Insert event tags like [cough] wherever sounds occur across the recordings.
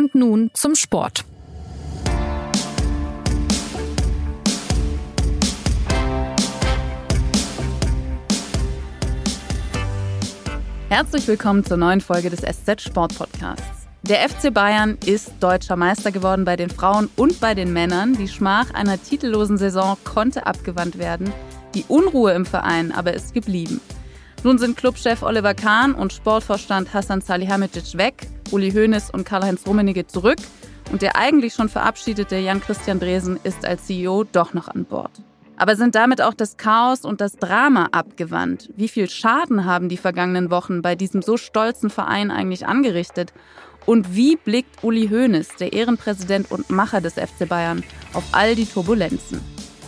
Und nun zum Sport. Herzlich willkommen zur neuen Folge des SZ Sport Podcasts. Der FC Bayern ist deutscher Meister geworden bei den Frauen und bei den Männern. Die Schmach einer titellosen Saison konnte abgewandt werden. Die Unruhe im Verein aber ist geblieben. Nun sind Clubchef Oliver Kahn und Sportvorstand Hassan Salihamidzic weg, Uli Hoeneß und Karl-Heinz Rummenigge zurück und der eigentlich schon verabschiedete Jan-Christian Dresen ist als CEO doch noch an Bord. Aber sind damit auch das Chaos und das Drama abgewandt? Wie viel Schaden haben die vergangenen Wochen bei diesem so stolzen Verein eigentlich angerichtet? Und wie blickt Uli Hoeneß, der Ehrenpräsident und Macher des FC Bayern, auf all die Turbulenzen?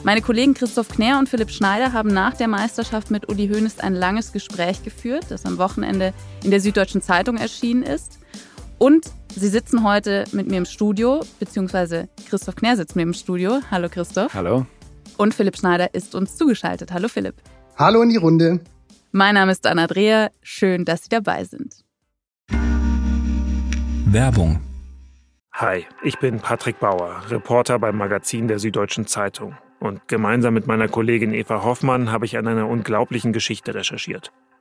Meine Kollegen Christoph Knär und Philipp Schneider haben nach der Meisterschaft mit Uli Hoeneß ein langes Gespräch geführt, das am Wochenende in der Süddeutschen Zeitung erschienen ist. Und sie sitzen heute mit mir im Studio, beziehungsweise Christoph Knär sitzt mir im Studio. Hallo Christoph. Hallo. Und Philipp Schneider ist uns zugeschaltet. Hallo Philipp. Hallo in die Runde. Mein Name ist Anna Dreher. Schön, dass Sie dabei sind. Werbung. Hi, ich bin Patrick Bauer, Reporter beim Magazin der Süddeutschen Zeitung. Und gemeinsam mit meiner Kollegin Eva Hoffmann habe ich an einer unglaublichen Geschichte recherchiert.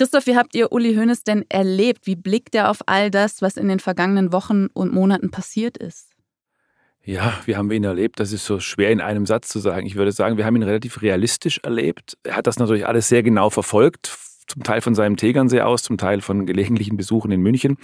Christoph, wie habt ihr Uli Hoeneß denn erlebt? Wie blickt er auf all das, was in den vergangenen Wochen und Monaten passiert ist? Ja, wie haben wir ihn erlebt? Das ist so schwer in einem Satz zu sagen. Ich würde sagen, wir haben ihn relativ realistisch erlebt. Er hat das natürlich alles sehr genau verfolgt, zum Teil von seinem Tegernsee aus, zum Teil von gelegentlichen Besuchen in München.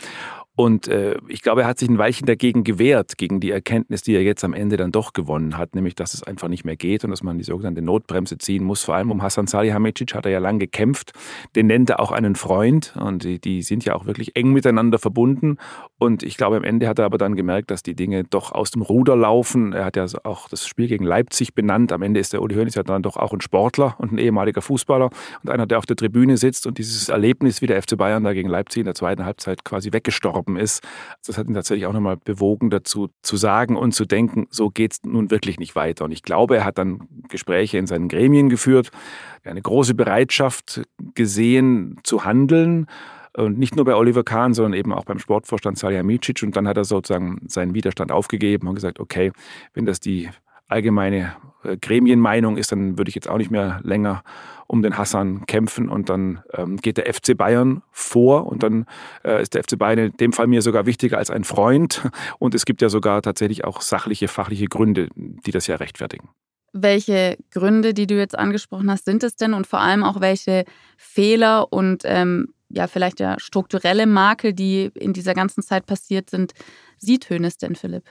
Und äh, ich glaube, er hat sich ein Weilchen dagegen gewehrt, gegen die Erkenntnis, die er jetzt am Ende dann doch gewonnen hat, nämlich, dass es einfach nicht mehr geht und dass man die sogenannte Notbremse ziehen muss. Vor allem um Hassan Salihamidzic hat er ja lang gekämpft. Den nennt er auch einen Freund und die, die sind ja auch wirklich eng miteinander verbunden. Und ich glaube, am Ende hat er aber dann gemerkt, dass die Dinge doch aus dem Ruder laufen. Er hat ja auch das Spiel gegen Leipzig benannt. Am Ende ist der Uli Hoeneß ja dann doch auch ein Sportler und ein ehemaliger Fußballer und einer, der auf der Tribüne sitzt und dieses Erlebnis, wie der FC Bayern da gegen Leipzig in der zweiten Halbzeit quasi weggestorben gestorben ist. Das hat ihn tatsächlich auch nochmal bewogen dazu zu sagen und zu denken, so geht es nun wirklich nicht weiter. Und ich glaube, er hat dann Gespräche in seinen Gremien geführt, eine große Bereitschaft gesehen zu handeln. Und nicht nur bei Oliver Kahn, sondern eben auch beim Sportvorstand Salihamidzic. Und dann hat er sozusagen seinen Widerstand aufgegeben und gesagt, okay, wenn das die allgemeine äh, Gremienmeinung ist, dann würde ich jetzt auch nicht mehr länger um den Hassan kämpfen und dann ähm, geht der FC Bayern vor und dann äh, ist der FC Bayern in dem Fall mir sogar wichtiger als ein Freund [laughs] und es gibt ja sogar tatsächlich auch sachliche, fachliche Gründe, die das ja rechtfertigen. Welche Gründe, die du jetzt angesprochen hast, sind es denn und vor allem auch welche Fehler und ähm, ja vielleicht ja strukturelle Makel, die in dieser ganzen Zeit passiert sind, sieht Hönes denn, Philipp?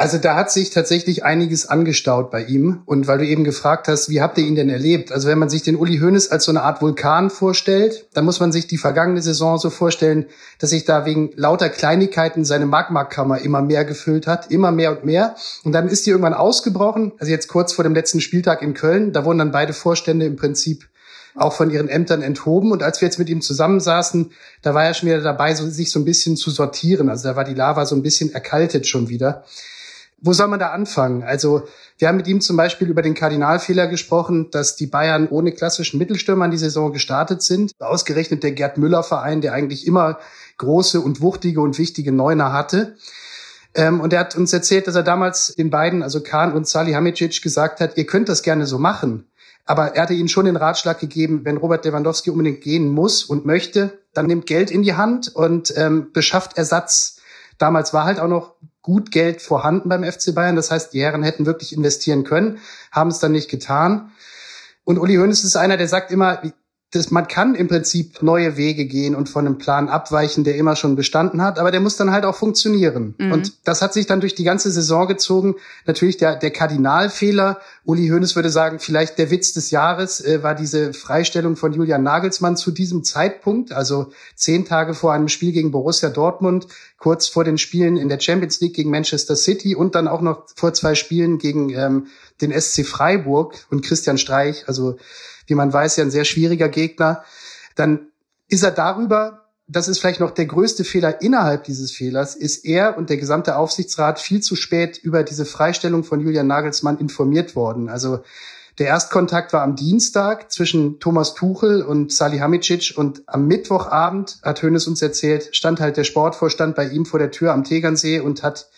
Also da hat sich tatsächlich einiges angestaut bei ihm. Und weil du eben gefragt hast, wie habt ihr ihn denn erlebt? Also wenn man sich den Uli Hoeneß als so eine Art Vulkan vorstellt, dann muss man sich die vergangene Saison so vorstellen, dass sich da wegen lauter Kleinigkeiten seine Magmakammer immer mehr gefüllt hat, immer mehr und mehr. Und dann ist die irgendwann ausgebrochen. Also jetzt kurz vor dem letzten Spieltag in Köln, da wurden dann beide Vorstände im Prinzip auch von ihren Ämtern enthoben. Und als wir jetzt mit ihm zusammensaßen, da war er schon wieder dabei, sich so ein bisschen zu sortieren. Also da war die Lava so ein bisschen erkaltet schon wieder. Wo soll man da anfangen? Also wir haben mit ihm zum Beispiel über den Kardinalfehler gesprochen, dass die Bayern ohne klassischen Mittelstürmer in die Saison gestartet sind. Ausgerechnet der Gerd Müller Verein, der eigentlich immer große und wuchtige und wichtige Neuner hatte. Ähm, und er hat uns erzählt, dass er damals den beiden, also Kahn und Salihamidzic, gesagt hat, ihr könnt das gerne so machen. Aber er hatte ihnen schon den Ratschlag gegeben, wenn Robert Lewandowski unbedingt gehen muss und möchte, dann nimmt Geld in die Hand und ähm, beschafft Ersatz. Damals war halt auch noch gut Geld vorhanden beim FC Bayern. Das heißt, die Herren hätten wirklich investieren können, haben es dann nicht getan. Und Uli Hoeneß ist einer, der sagt immer, das, man kann im Prinzip neue Wege gehen und von einem Plan abweichen, der immer schon bestanden hat, aber der muss dann halt auch funktionieren. Mhm. Und das hat sich dann durch die ganze Saison gezogen. Natürlich der, der Kardinalfehler. Uli Hoeneß würde sagen, vielleicht der Witz des Jahres äh, war diese Freistellung von Julian Nagelsmann zu diesem Zeitpunkt, also zehn Tage vor einem Spiel gegen Borussia Dortmund, kurz vor den Spielen in der Champions League gegen Manchester City und dann auch noch vor zwei Spielen gegen ähm, den SC Freiburg und Christian Streich, also wie man weiß, ja ein sehr schwieriger Gegner, dann ist er darüber, das ist vielleicht noch der größte Fehler innerhalb dieses Fehlers, ist er und der gesamte Aufsichtsrat viel zu spät über diese Freistellung von Julian Nagelsmann informiert worden. Also der Erstkontakt war am Dienstag zwischen Thomas Tuchel und Salihamidzic und am Mittwochabend, hat Hönes uns erzählt, stand halt der Sportvorstand bei ihm vor der Tür am Tegernsee und hat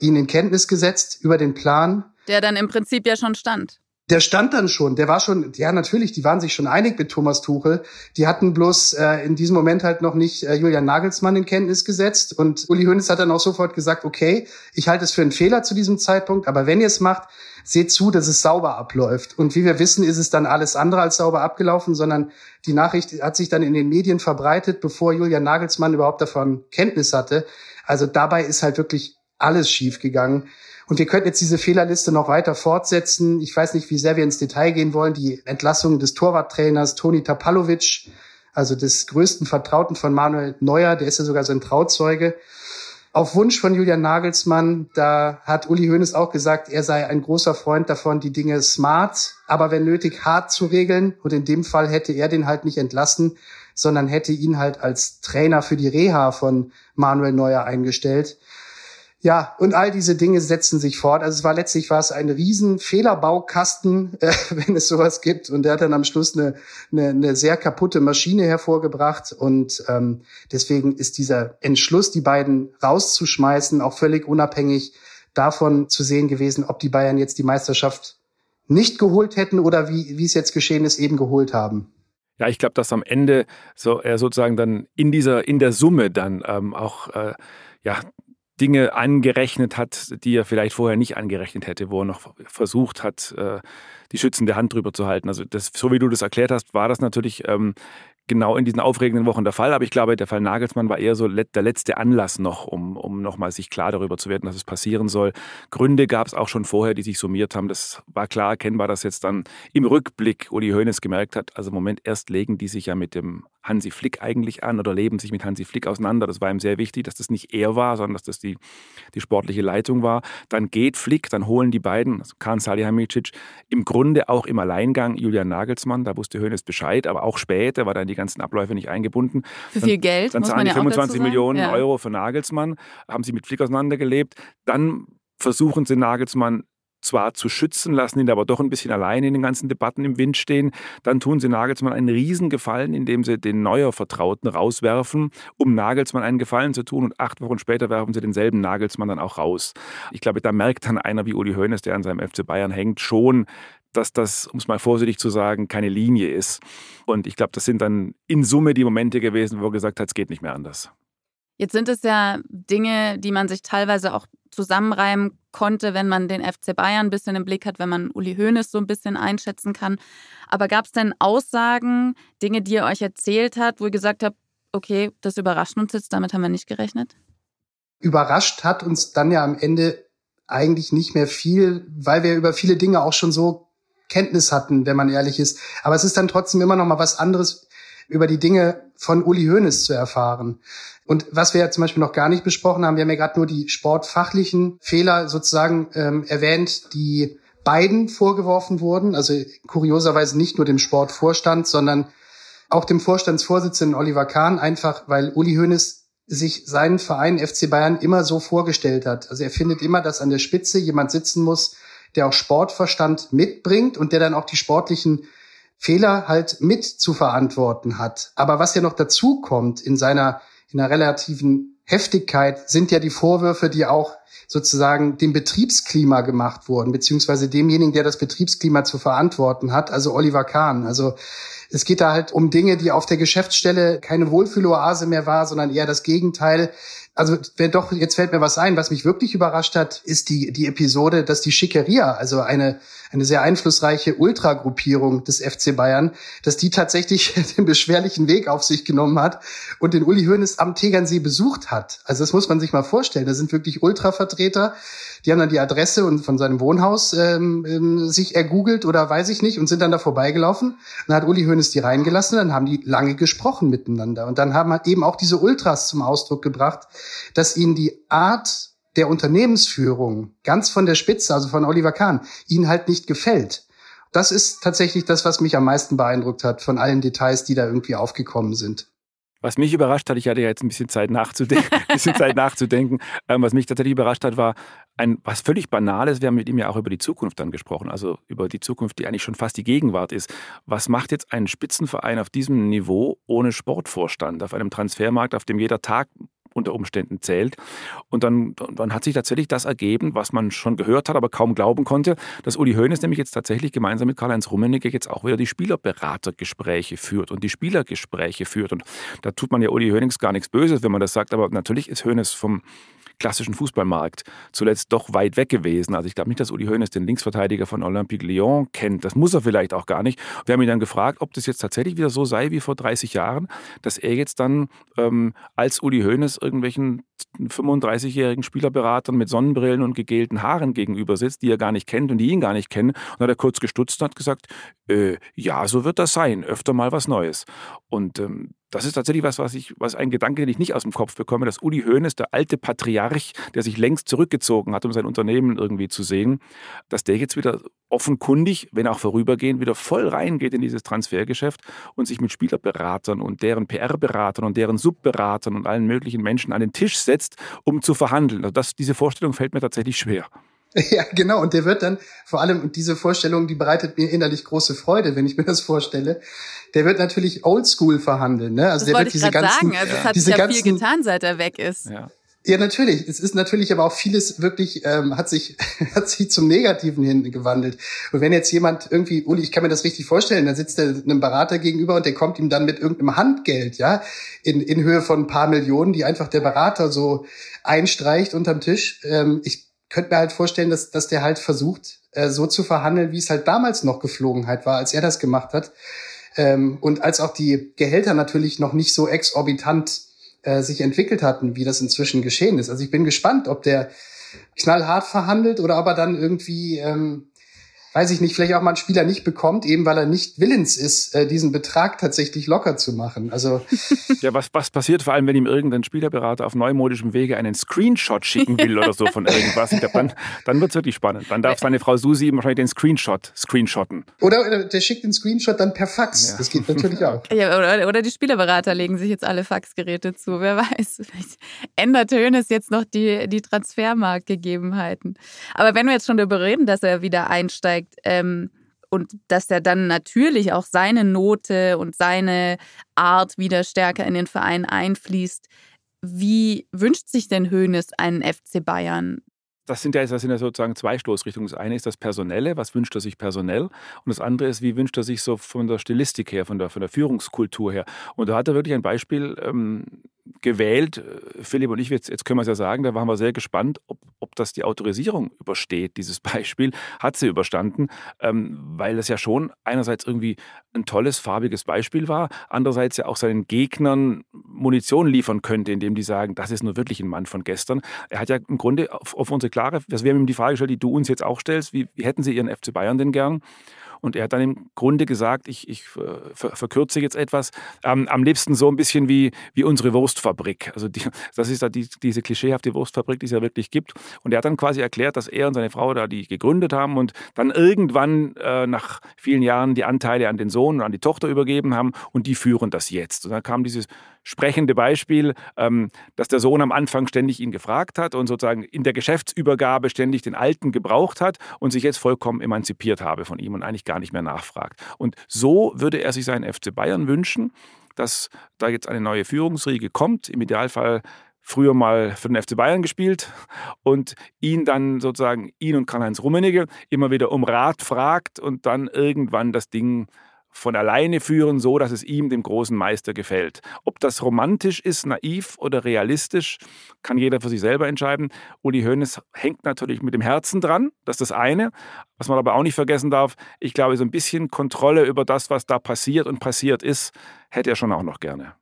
ihn in Kenntnis gesetzt über den Plan. Der dann im Prinzip ja schon stand. Der stand dann schon, der war schon, ja natürlich, die waren sich schon einig mit Thomas Tuchel. Die hatten bloß äh, in diesem Moment halt noch nicht äh, Julian Nagelsmann in Kenntnis gesetzt. Und Uli Hoeneß hat dann auch sofort gesagt, okay, ich halte es für einen Fehler zu diesem Zeitpunkt, aber wenn ihr es macht, seht zu, dass es sauber abläuft. Und wie wir wissen, ist es dann alles andere als sauber abgelaufen, sondern die Nachricht hat sich dann in den Medien verbreitet, bevor Julian Nagelsmann überhaupt davon Kenntnis hatte. Also dabei ist halt wirklich alles schiefgegangen. Und wir könnten jetzt diese Fehlerliste noch weiter fortsetzen. Ich weiß nicht, wie sehr wir ins Detail gehen wollen. Die Entlassung des Torwarttrainers Toni Tapalovic, also des größten Vertrauten von Manuel Neuer, der ist ja sogar sein Trauzeuge. Auf Wunsch von Julian Nagelsmann, da hat Uli Hoeneß auch gesagt, er sei ein großer Freund davon, die Dinge smart, aber wenn nötig hart zu regeln. Und in dem Fall hätte er den halt nicht entlassen, sondern hätte ihn halt als Trainer für die Reha von Manuel Neuer eingestellt. Ja, und all diese Dinge setzen sich fort. Also es war letztlich war es ein riesen Fehlerbaukasten, [laughs] äh, wenn es sowas gibt. Und der hat dann am Schluss eine, eine, eine sehr kaputte Maschine hervorgebracht. Und ähm, deswegen ist dieser Entschluss, die beiden rauszuschmeißen, auch völlig unabhängig davon zu sehen gewesen, ob die Bayern jetzt die Meisterschaft nicht geholt hätten oder wie, wie es jetzt geschehen ist, eben geholt haben. Ja, ich glaube, dass am Ende so er sozusagen dann in dieser in der Summe dann ähm, auch äh, ja Dinge angerechnet hat, die er vielleicht vorher nicht angerechnet hätte, wo er noch versucht hat, äh, die schützende Hand drüber zu halten. Also das, so wie du das erklärt hast, war das natürlich ähm, genau in diesen aufregenden Wochen der Fall. Aber ich glaube, der Fall Nagelsmann war eher so der letzte Anlass noch, um, um nochmal sich klar darüber zu werden, dass es passieren soll. Gründe gab es auch schon vorher, die sich summiert haben. Das war klar erkennbar, dass jetzt dann im Rückblick Uli Hoeneß gemerkt hat, also im Moment erst legen die sich ja mit dem Hansi Flick eigentlich an oder leben sich mit Hansi Flick auseinander. Das war ihm sehr wichtig, dass das nicht er war, sondern dass das die, die sportliche Leitung war. Dann geht Flick, dann holen die beiden, also Kahn Salihamidzic, im Grunde auch im Alleingang Julian Nagelsmann. Da wusste Hoeneß Bescheid, aber auch später war dann die ganzen Abläufe nicht eingebunden. Für viel Geld. Dann, dann zahlen die 25 Millionen ja. Euro für Nagelsmann, haben sie mit Flick auseinandergelebt. Dann versuchen sie Nagelsmann zwar zu schützen, lassen ihn aber doch ein bisschen alleine in den ganzen Debatten im Wind stehen. Dann tun sie Nagelsmann einen Riesengefallen, indem sie den neuer Vertrauten rauswerfen, um Nagelsmann einen Gefallen zu tun. Und acht Wochen später werfen sie denselben Nagelsmann dann auch raus. Ich glaube, da merkt dann einer wie Uli Hoeneß, der an seinem FC Bayern hängt, schon, dass das, um es mal vorsichtig zu sagen, keine Linie ist. Und ich glaube, das sind dann in Summe die Momente gewesen, wo er gesagt hat, es geht nicht mehr anders. Jetzt sind es ja Dinge, die man sich teilweise auch zusammenreimen konnte, wenn man den FC Bayern ein bisschen im Blick hat, wenn man Uli Hoeneß so ein bisschen einschätzen kann. Aber gab es denn Aussagen, Dinge, die er euch erzählt hat, wo ihr gesagt habt, okay, das überrascht uns jetzt, damit haben wir nicht gerechnet? Überrascht hat uns dann ja am Ende eigentlich nicht mehr viel, weil wir über viele Dinge auch schon so Kenntnis hatten, wenn man ehrlich ist. Aber es ist dann trotzdem immer noch mal was anderes, über die Dinge von Uli Hoeneß zu erfahren. Und was wir ja zum Beispiel noch gar nicht besprochen haben, wir haben ja gerade nur die sportfachlichen Fehler sozusagen ähm, erwähnt, die beiden vorgeworfen wurden. Also kurioserweise nicht nur dem Sportvorstand, sondern auch dem Vorstandsvorsitzenden Oliver Kahn, einfach weil Uli Hoeneß sich seinen Verein FC Bayern immer so vorgestellt hat. Also er findet immer, dass an der Spitze jemand sitzen muss, der auch Sportverstand mitbringt und der dann auch die sportlichen Fehler halt mit zu verantworten hat. Aber was ja noch dazu kommt in seiner, in einer relativen Heftigkeit, sind ja die Vorwürfe, die auch sozusagen dem Betriebsklima gemacht wurden, beziehungsweise demjenigen, der das Betriebsklima zu verantworten hat, also Oliver Kahn. Also es geht da halt um Dinge, die auf der Geschäftsstelle keine Wohlfühloase mehr war, sondern eher das Gegenteil. Also wenn doch, jetzt fällt mir was ein, was mich wirklich überrascht hat, ist die, die Episode, dass die Schickeria, also eine, eine sehr einflussreiche Ultragruppierung des FC Bayern, dass die tatsächlich [laughs] den beschwerlichen Weg auf sich genommen hat und den Uli Hoeneß am Tegernsee besucht hat. Also das muss man sich mal vorstellen. Da sind wirklich Ultravertreter, die haben dann die Adresse und von seinem Wohnhaus ähm, ähm, sich ergoogelt oder weiß ich nicht und sind dann da vorbeigelaufen. dann hat Uli Hoeneß die reingelassen, dann haben die lange gesprochen miteinander. Und dann haben halt eben auch diese Ultras zum Ausdruck gebracht, dass ihnen die Art der Unternehmensführung, ganz von der Spitze, also von Oliver Kahn, ihnen halt nicht gefällt. Das ist tatsächlich das, was mich am meisten beeindruckt hat von allen Details, die da irgendwie aufgekommen sind. Was mich überrascht hat, ich hatte ja jetzt ein bisschen Zeit nachzudenken, [laughs] bisschen Zeit nachzudenken. Ähm, was mich tatsächlich überrascht hat, war ein was völlig Banales. Wir haben mit ihm ja auch über die Zukunft dann gesprochen, also über die Zukunft, die eigentlich schon fast die Gegenwart ist. Was macht jetzt ein Spitzenverein auf diesem Niveau ohne Sportvorstand, auf einem Transfermarkt, auf dem jeder Tag unter Umständen zählt. Und dann, dann hat sich tatsächlich das ergeben, was man schon gehört hat, aber kaum glauben konnte, dass Uli Hoeneß nämlich jetzt tatsächlich gemeinsam mit Karl-Heinz Rummenigge jetzt auch wieder die Spielerberatergespräche führt und die Spielergespräche führt. Und da tut man ja Uli Hoeneß gar nichts Böses, wenn man das sagt, aber natürlich ist Hoeneß vom klassischen Fußballmarkt zuletzt doch weit weg gewesen. Also ich glaube nicht, dass Uli Hoeneß den Linksverteidiger von Olympique Lyon kennt. Das muss er vielleicht auch gar nicht. Wir haben ihn dann gefragt, ob das jetzt tatsächlich wieder so sei wie vor 30 Jahren, dass er jetzt dann ähm, als Uli Hoeneß irgendwelchen 35-jährigen Spielerberatern mit Sonnenbrillen und gegelten Haaren gegenüber sitzt, die er gar nicht kennt und die ihn gar nicht kennen. Und hat er kurz gestutzt und hat gesagt, äh, ja, so wird das sein, öfter mal was Neues. Und ähm, das ist tatsächlich was, was ich, was ein Gedanke, den ich nicht aus dem Kopf bekomme, dass Uli Hoeneß, der alte Patriarch, der sich längst zurückgezogen hat, um sein Unternehmen irgendwie zu sehen, dass der jetzt wieder offenkundig, wenn auch vorübergehend, wieder voll reingeht in dieses Transfergeschäft und sich mit Spielerberatern und deren PR-Beratern und deren Subberatern und allen möglichen Menschen an den Tisch setzt, um zu verhandeln. Also das, diese Vorstellung fällt mir tatsächlich schwer. [laughs] Ja, genau. Und der wird dann, vor allem, und diese Vorstellung, die bereitet mir innerlich große Freude, wenn ich mir das vorstelle. Der wird natürlich oldschool verhandeln, ne? Also das der wird diese ganzen, sagen. Also es hat diese sich ja ganzen, viel getan, seit er weg ist. Ja. Ja, natürlich. Es ist natürlich aber auch vieles wirklich, ähm, hat sich, [laughs] hat sich zum Negativen hin gewandelt. Und wenn jetzt jemand irgendwie, Uli, ich kann mir das richtig vorstellen, da sitzt er einem Berater gegenüber und der kommt ihm dann mit irgendeinem Handgeld, ja, in, in Höhe von ein paar Millionen, die einfach der Berater so einstreicht unterm Tisch. Ähm, ich könnte mir halt vorstellen, dass, dass der halt versucht, äh, so zu verhandeln, wie es halt damals noch Geflogenheit war, als er das gemacht hat. Ähm, und als auch die Gehälter natürlich noch nicht so exorbitant äh, sich entwickelt hatten, wie das inzwischen geschehen ist. Also ich bin gespannt, ob der knallhart verhandelt oder ob er dann irgendwie ähm, weiß ich nicht, vielleicht auch mal ein Spieler nicht bekommt, eben weil er nicht willens ist, äh, diesen Betrag tatsächlich locker zu machen. Also [laughs] ja, was, was passiert vor allem, wenn ihm irgendein Spielerberater auf neumodischem Wege einen Screenshot schicken will oder so von irgendwas? Ich glaube, dann, dann wird es wirklich spannend. Dann darf seine Frau Susi wahrscheinlich den Screenshot screenshotten. Oder der schickt den Screenshot dann per Fax. Ja. Das geht natürlich auch. Ja, oder, oder die Spielerberater legen sich jetzt alle Faxgeräte zu. Wer weiß, vielleicht ändert Hönes jetzt noch die, die Transfermarktgegebenheiten. Aber wenn wir jetzt schon darüber reden, dass er wieder einsteigt, einsteigt ähm, und dass er dann natürlich auch seine Note und seine Art wieder stärker in den Verein einfließt. Wie wünscht sich denn Hoeneß einen FC Bayern? Das sind ja, das sind ja sozusagen zwei Stoßrichtungen. Das eine ist das Personelle, was wünscht er sich personell? Und das andere ist, wie wünscht er sich so von der Stilistik her, von der, von der Führungskultur her? Und da hat er wirklich ein Beispiel ähm, gewählt. Äh, Philipp und ich, jetzt, jetzt können wir es ja sagen, da waren wir sehr gespannt, ob, ob das die Autorisierung übersteht, dieses [laughs] Beispiel. Hat sie überstanden, ähm, weil das ja schon einerseits irgendwie ein tolles, farbiges Beispiel war, andererseits ja auch seinen Gegnern Munition liefern könnte, indem die sagen, das ist nur wirklich ein Mann von gestern. Er hat ja im Grunde auf, auf unsere klare, wir haben ihm die Frage gestellt, die du uns jetzt auch stellst, wie, wie hätten Sie Ihren FC Bayern denn gern? Und er hat dann im Grunde gesagt, ich, ich äh, verkürze jetzt etwas, ähm, am liebsten so ein bisschen wie, wie unsere Wurstfabrik. Also die, [laughs] das ist da die, diese klischeehafte Wurstfabrik, die es ja wirklich gibt. Und er hat dann quasi erklärt, dass er und seine Frau da die gegründet haben und dann irgendwann äh, nach vielen Jahren die Anteile an den Sohn und an die Tochter übergeben haben und die führen das jetzt. Und dann kam dieses sprechende Beispiel, ähm, dass der Sohn am Anfang ständig ihn gefragt hat und sozusagen in der Geschäftsübergabe ständig den Alten gebraucht hat und sich jetzt vollkommen emanzipiert habe von ihm und eigentlich gar nicht mehr nachfragt. Und so würde er sich seinen FC Bayern wünschen, dass da jetzt eine neue Führungsriege kommt, im Idealfall früher mal für den FC Bayern gespielt und ihn dann sozusagen, ihn und Karl-Heinz Rummenigge immer wieder um Rat fragt und dann irgendwann das Ding von alleine führen, so dass es ihm, dem großen Meister, gefällt. Ob das romantisch ist, naiv oder realistisch, kann jeder für sich selber entscheiden. Uli Hoeneß hängt natürlich mit dem Herzen dran, das ist das eine. Was man aber auch nicht vergessen darf, ich glaube, so ein bisschen Kontrolle über das, was da passiert und passiert ist, hätte er schon auch noch gerne.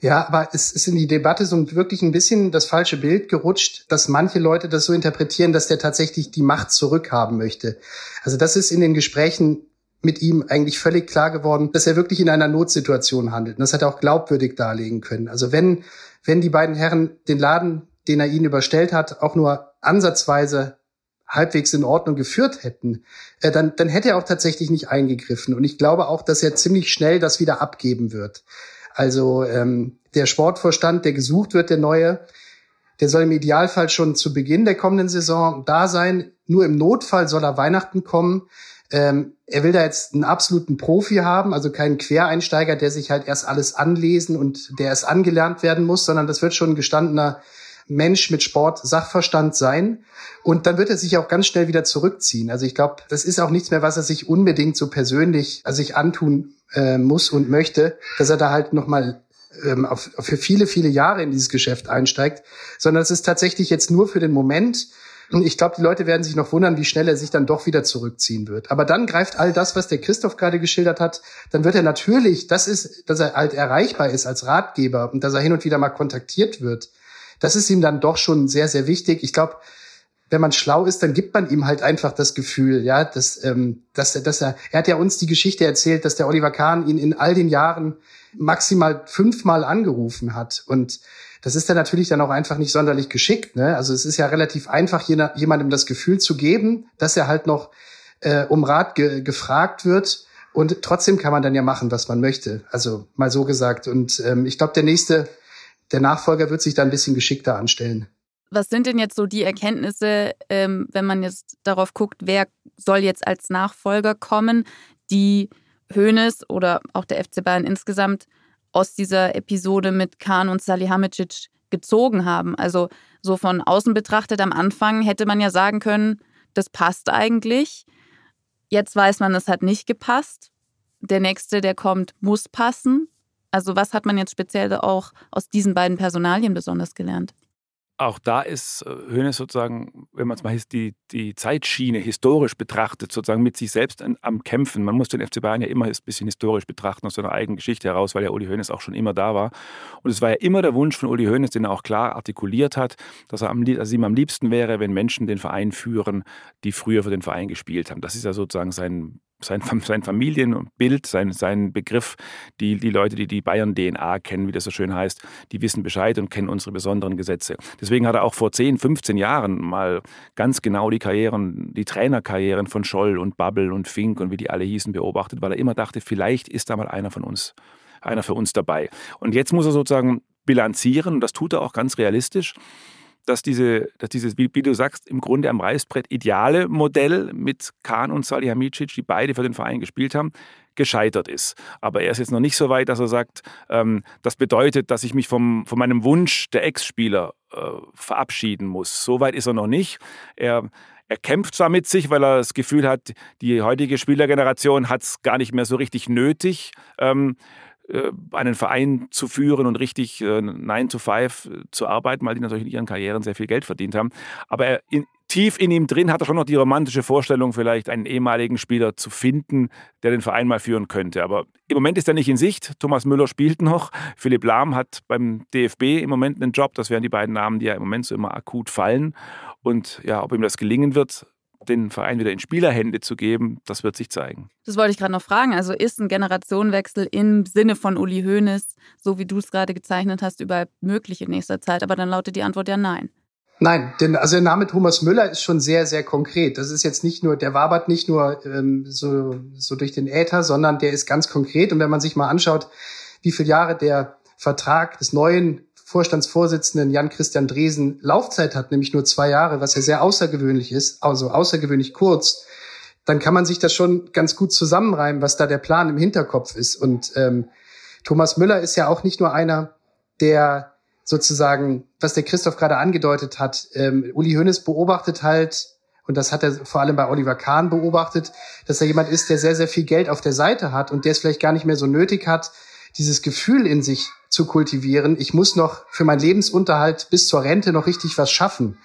Ja, aber es ist in die Debatte so wirklich ein bisschen das falsche Bild gerutscht, dass manche Leute das so interpretieren, dass der tatsächlich die Macht zurückhaben möchte. Also das ist in den Gesprächen mit ihm eigentlich völlig klar geworden, dass er wirklich in einer Notsituation handelt. Und das hat er auch glaubwürdig darlegen können. Also wenn, wenn die beiden Herren den Laden den er ihnen überstellt hat, auch nur ansatzweise halbwegs in Ordnung geführt hätten, äh, dann, dann hätte er auch tatsächlich nicht eingegriffen. Und ich glaube auch, dass er ziemlich schnell das wieder abgeben wird. Also ähm, der Sportvorstand, der gesucht wird, der neue, der soll im Idealfall schon zu Beginn der kommenden Saison da sein. Nur im Notfall soll er Weihnachten kommen. Ähm, er will da jetzt einen absoluten Profi haben, also keinen Quereinsteiger, der sich halt erst alles anlesen und der erst angelernt werden muss, sondern das wird schon ein gestandener Mensch mit Sport, Sachverstand sein. Und dann wird er sich auch ganz schnell wieder zurückziehen. Also ich glaube, das ist auch nichts mehr, was er sich unbedingt so persönlich also sich antun äh, muss und möchte, dass er da halt nochmal ähm, auf, für viele, viele Jahre in dieses Geschäft einsteigt, sondern es ist tatsächlich jetzt nur für den Moment. Und ich glaube, die Leute werden sich noch wundern, wie schnell er sich dann doch wieder zurückziehen wird. Aber dann greift all das, was der Christoph gerade geschildert hat, dann wird er natürlich, das ist, dass er halt erreichbar ist als Ratgeber und dass er hin und wieder mal kontaktiert wird. Das ist ihm dann doch schon sehr, sehr wichtig. Ich glaube, wenn man schlau ist, dann gibt man ihm halt einfach das Gefühl, ja, dass, ähm, dass, dass er, er hat ja uns die Geschichte erzählt, dass der Oliver Kahn ihn in all den Jahren maximal fünfmal angerufen hat. Und das ist dann natürlich dann auch einfach nicht sonderlich geschickt. Ne? Also es ist ja relativ einfach, jemandem das Gefühl zu geben, dass er halt noch äh, um Rat ge gefragt wird. Und trotzdem kann man dann ja machen, was man möchte. Also mal so gesagt. Und ähm, ich glaube, der nächste, der Nachfolger wird sich da ein bisschen geschickter anstellen. Was sind denn jetzt so die Erkenntnisse, ähm, wenn man jetzt darauf guckt, wer soll jetzt als Nachfolger kommen, die Hoeneß oder auch der FC Bayern insgesamt aus dieser Episode mit Kahn und Salihamidzic gezogen haben? Also so von außen betrachtet am Anfang hätte man ja sagen können, das passt eigentlich. Jetzt weiß man, es hat nicht gepasst. Der nächste, der kommt, muss passen. Also was hat man jetzt speziell auch aus diesen beiden Personalien besonders gelernt? Auch da ist Hönes äh, sozusagen, wenn man es mal die, die Zeitschiene historisch betrachtet, sozusagen mit sich selbst am Kämpfen. Man muss den FC Bayern ja immer ein bisschen historisch betrachten aus seiner eigenen Geschichte heraus, weil ja Uli Hoeneß auch schon immer da war. Und es war ja immer der Wunsch von Uli Hoeneß, den er auch klar artikuliert hat, dass er am, dass ihm am liebsten wäre, wenn Menschen den Verein führen, die früher für den Verein gespielt haben. Das ist ja sozusagen sein sein, sein Familienbild, sein, sein Begriff. Die, die Leute, die die Bayern-DNA kennen, wie das so schön heißt, die wissen Bescheid und kennen unsere besonderen Gesetze. Deswegen hat er auch vor 10, 15 Jahren mal ganz genau die Karrieren, die Trainerkarrieren von Scholl und Babbel und Fink und wie die alle hießen beobachtet, weil er immer dachte, vielleicht ist da mal einer von uns, einer für uns dabei. Und jetzt muss er sozusagen bilanzieren und das tut er auch ganz realistisch dass, diese, dass dieses, wie, du sagst, im Grunde am Reißbrett ideale Modell mit Kahn und Salihamidzic, die beide für den Verein gespielt haben, gescheitert ist. Aber er ist jetzt noch nicht so weit, dass er sagt, ähm, das bedeutet, dass ich mich vom, von meinem Wunsch der Ex-Spieler äh, verabschieden muss. So weit ist er noch nicht. Er, er kämpft zwar mit sich, weil er das Gefühl hat, die heutige Spielergeneration hat es gar nicht mehr so richtig nötig. Ähm, äh, einen Verein zu führen und richtig äh, 9 to 5 äh, zu arbeiten, weil die natürlich in ihren Karrieren sehr viel Geld verdient haben. Aber in, tief in ihm drin hat er schon noch die romantische Vorstellung, vielleicht einen ehemaligen Spieler zu finden, der den Verein mal führen könnte. Aber im Moment ist er nicht in Sicht. Thomas Müller spielt noch. Philipp Lahm hat beim DFB im Moment einen Job. Das wären die beiden Namen, die ja im Moment so immer akut fallen. Und ja, ob ihm das gelingen wird, den Verein wieder in Spielerhände zu geben, das wird sich zeigen. Das wollte ich gerade noch fragen. Also ist ein Generationenwechsel im Sinne von Uli Hoeneß, so wie du es gerade gezeichnet hast, überhaupt möglich in nächster Zeit? Aber dann lautet die Antwort ja nein. Nein, denn also der Name Thomas Müller ist schon sehr, sehr konkret. Das ist jetzt nicht nur, der wabert nicht nur ähm, so, so durch den Äther, sondern der ist ganz konkret. Und wenn man sich mal anschaut, wie viele Jahre der Vertrag des neuen Vorstandsvorsitzenden Jan-Christian Dresen Laufzeit hat, nämlich nur zwei Jahre, was ja sehr außergewöhnlich ist, also außergewöhnlich kurz, dann kann man sich das schon ganz gut zusammenreimen, was da der Plan im Hinterkopf ist. Und ähm, Thomas Müller ist ja auch nicht nur einer, der sozusagen, was der Christoph gerade angedeutet hat, ähm, Uli Hoeneß beobachtet halt, und das hat er vor allem bei Oliver Kahn beobachtet, dass er jemand ist, der sehr, sehr viel Geld auf der Seite hat und der es vielleicht gar nicht mehr so nötig hat, dieses Gefühl in sich zu kultivieren. Ich muss noch für meinen Lebensunterhalt bis zur Rente noch richtig was schaffen.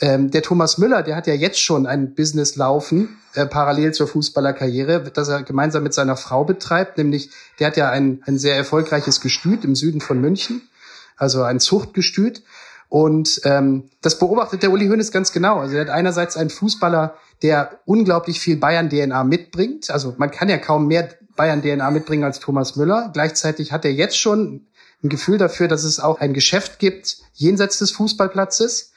Ähm, der Thomas Müller, der hat ja jetzt schon ein Business laufen, äh, parallel zur Fußballerkarriere, das er gemeinsam mit seiner Frau betreibt, nämlich der hat ja ein, ein sehr erfolgreiches Gestüt im Süden von München, also ein Zuchtgestüt. Und ähm, das beobachtet der Uli Hoeneß ganz genau. Also er hat einerseits einen Fußballer, der unglaublich viel Bayern-DNA mitbringt. Also man kann ja kaum mehr Bayern-DNA mitbringen als Thomas Müller. Gleichzeitig hat er jetzt schon ein Gefühl dafür, dass es auch ein Geschäft gibt jenseits des Fußballplatzes.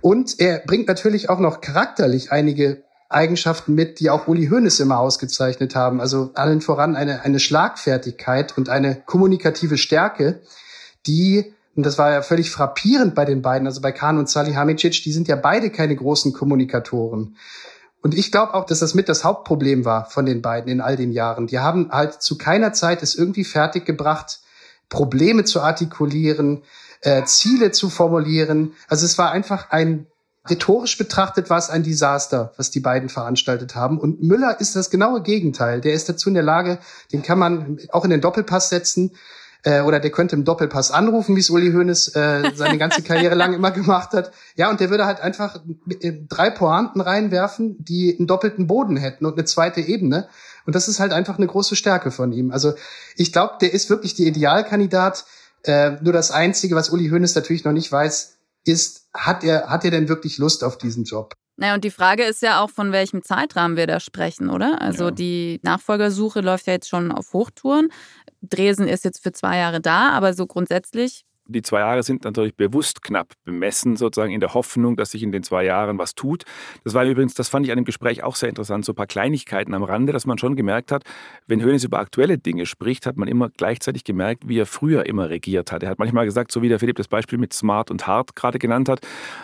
Und er bringt natürlich auch noch charakterlich einige Eigenschaften mit, die auch Uli Hoeneß immer ausgezeichnet haben. Also allen voran eine, eine Schlagfertigkeit und eine kommunikative Stärke, die, und das war ja völlig frappierend bei den beiden, also bei Kahn und Salihamidzic, die sind ja beide keine großen Kommunikatoren. Und ich glaube auch, dass das mit das Hauptproblem war von den beiden in all den Jahren. Die haben halt zu keiner Zeit es irgendwie fertiggebracht, Probleme zu artikulieren, äh, Ziele zu formulieren. Also es war einfach ein Rhetorisch betrachtet war es ein Desaster, was die beiden veranstaltet haben. Und Müller ist das genaue Gegenteil. Der ist dazu in der Lage, den kann man auch in den Doppelpass setzen äh, oder der könnte im Doppelpass anrufen, wie es Uli Hoeneß äh, seine ganze [laughs] Karriere lang immer gemacht hat. Ja, und der würde halt einfach drei Pointen reinwerfen, die einen doppelten Boden hätten und eine zweite Ebene. Und das ist halt einfach eine große Stärke von ihm. Also ich glaube, der ist wirklich der Idealkandidat. Äh, nur das Einzige, was Uli Hoeneß natürlich noch nicht weiß, ist, hat er, hat er denn wirklich Lust auf diesen Job? Naja, und die Frage ist ja auch, von welchem Zeitrahmen wir da sprechen, oder? Also ja. die Nachfolgersuche läuft ja jetzt schon auf Hochtouren. Dresen ist jetzt für zwei Jahre da, aber so grundsätzlich die zwei Jahre sind natürlich bewusst knapp bemessen, sozusagen in der Hoffnung, dass sich in den zwei Jahren was tut. Das war übrigens, das fand ich an dem Gespräch auch sehr interessant, so ein paar Kleinigkeiten am Rande, dass man schon gemerkt hat, wenn Hönes über aktuelle Dinge spricht, hat man immer gleichzeitig gemerkt, wie er früher immer regiert hat. Er hat manchmal gesagt, so wie der Philipp das Beispiel mit Smart und Hart gerade genannt hat,